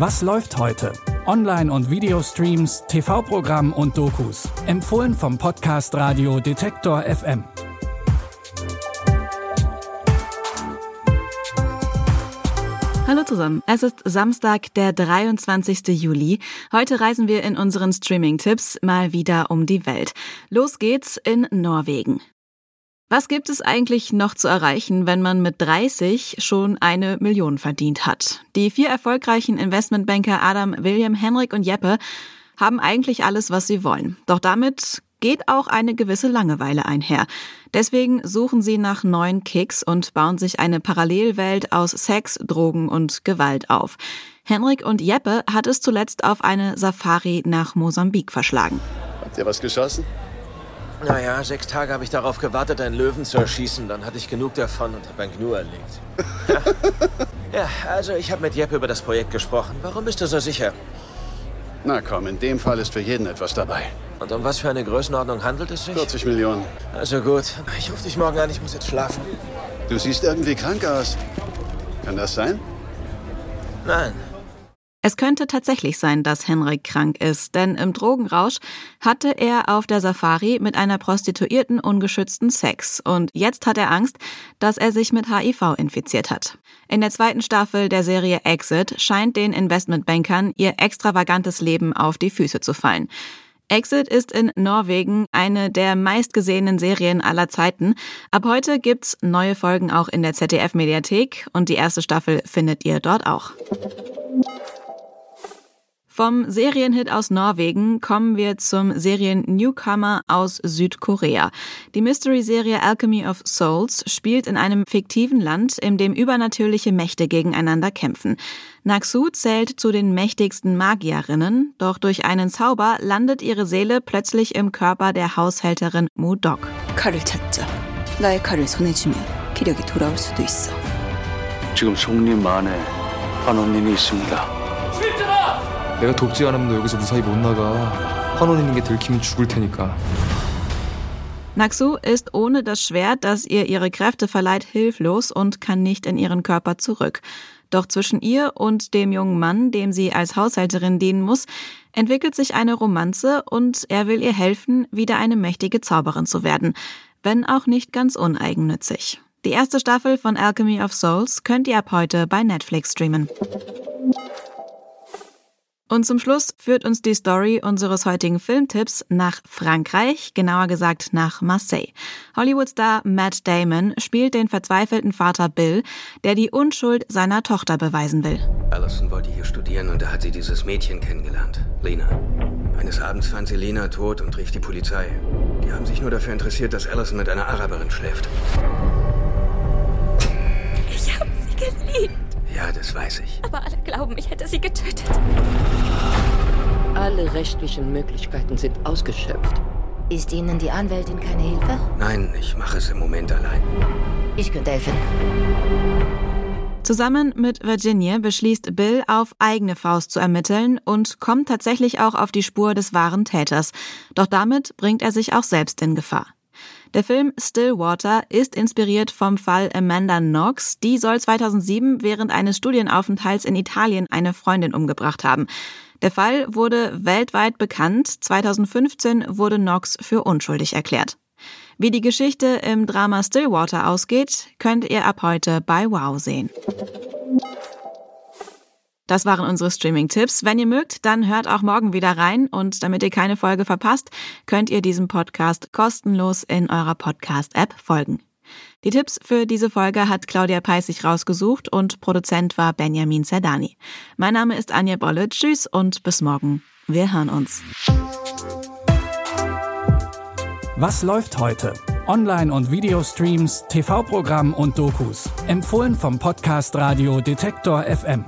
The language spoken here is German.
Was läuft heute? Online- und Videostreams, TV-Programm und Dokus. Empfohlen vom Podcast Radio Detektor FM. Hallo zusammen. Es ist Samstag, der 23. Juli. Heute reisen wir in unseren Streaming-Tipps mal wieder um die Welt. Los geht's in Norwegen. Was gibt es eigentlich noch zu erreichen, wenn man mit 30 schon eine Million verdient hat? Die vier erfolgreichen Investmentbanker Adam, William, Henrik und Jeppe haben eigentlich alles, was sie wollen. Doch damit geht auch eine gewisse Langeweile einher. Deswegen suchen sie nach neuen Kicks und bauen sich eine Parallelwelt aus Sex, Drogen und Gewalt auf. Henrik und Jeppe hat es zuletzt auf eine Safari nach Mosambik verschlagen. Habt ihr was geschossen? Naja, sechs Tage habe ich darauf gewartet, einen Löwen zu erschießen. Dann hatte ich genug davon und habe ein Gnu erlegt. Ja. ja, also ich habe mit Jeppe über das Projekt gesprochen. Warum bist du so sicher? Na komm, in dem Fall ist für jeden etwas dabei. Und um was für eine Größenordnung handelt es sich? 40 Millionen. Also gut. Ich rufe dich morgen an, ich muss jetzt schlafen. Du siehst irgendwie krank aus. Kann das sein? Nein. Es könnte tatsächlich sein, dass Henrik krank ist, denn im Drogenrausch hatte er auf der Safari mit einer Prostituierten ungeschützten Sex und jetzt hat er Angst, dass er sich mit HIV infiziert hat. In der zweiten Staffel der Serie Exit scheint den Investmentbankern ihr extravagantes Leben auf die Füße zu fallen. Exit ist in Norwegen eine der meistgesehenen Serien aller Zeiten. Ab heute gibt's neue Folgen auch in der ZDF-Mediathek und die erste Staffel findet ihr dort auch. Vom Serienhit aus Norwegen kommen wir zum Serien-Newcomer aus Südkorea. Die Mystery-Serie Alchemy of Souls spielt in einem fiktiven Land, in dem übernatürliche Mächte gegeneinander kämpfen. Naksu zählt zu den mächtigsten Magierinnen, doch durch einen Zauber landet ihre Seele plötzlich im Körper der Haushälterin Mudok. 칼을 찾자. 나의 칼을 손에 쥐면 기력이 돌아올 수도 있어. 지금 송님 안에 환원님이 있습니다. 내가 돕지 않으면 너 여기서 무사히 못 나가. 환원 있는 게 들키면 죽을 테니까. Naksu ist ohne das Schwert, das ihr ihre Kräfte verleiht, hilflos und kann nicht in ihren Körper zurück. Doch zwischen ihr und dem jungen Mann, dem sie als Haushälterin dienen muss, entwickelt sich eine Romanze und er will ihr helfen, wieder eine mächtige Zauberin zu werden, wenn auch nicht ganz uneigennützig. Die erste Staffel von Alchemy of Souls könnt ihr ab heute bei Netflix streamen. Und zum Schluss führt uns die Story unseres heutigen Filmtipps nach Frankreich, genauer gesagt nach Marseille. Hollywood-Star Matt Damon spielt den verzweifelten Vater Bill, der die Unschuld seiner Tochter beweisen will. Allison wollte hier studieren und da hat sie dieses Mädchen kennengelernt, Lena. Eines Abends fand sie Lena tot und rief die Polizei. Die haben sich nur dafür interessiert, dass Allison mit einer Araberin schläft. Das weiß ich. Aber alle glauben, ich hätte sie getötet. Alle rechtlichen Möglichkeiten sind ausgeschöpft. Ist Ihnen die Anwältin keine Hilfe? Nein, ich mache es im Moment allein. Ich könnte helfen. Zusammen mit Virginia beschließt Bill, auf eigene Faust zu ermitteln und kommt tatsächlich auch auf die Spur des wahren Täters. Doch damit bringt er sich auch selbst in Gefahr. Der Film Stillwater ist inspiriert vom Fall Amanda Knox. Die soll 2007 während eines Studienaufenthalts in Italien eine Freundin umgebracht haben. Der Fall wurde weltweit bekannt. 2015 wurde Knox für unschuldig erklärt. Wie die Geschichte im Drama Stillwater ausgeht, könnt ihr ab heute bei Wow sehen. Das waren unsere Streaming-Tipps. Wenn ihr mögt, dann hört auch morgen wieder rein und damit ihr keine Folge verpasst, könnt ihr diesem Podcast kostenlos in eurer Podcast-App folgen. Die Tipps für diese Folge hat Claudia Peissig rausgesucht und Produzent war Benjamin Zerdani. Mein Name ist Anja Bolle. Tschüss und bis morgen. Wir hören uns. Was läuft heute? Online- und Videostreams, TV-Programm und Dokus. Empfohlen vom Podcast Radio Detektor FM.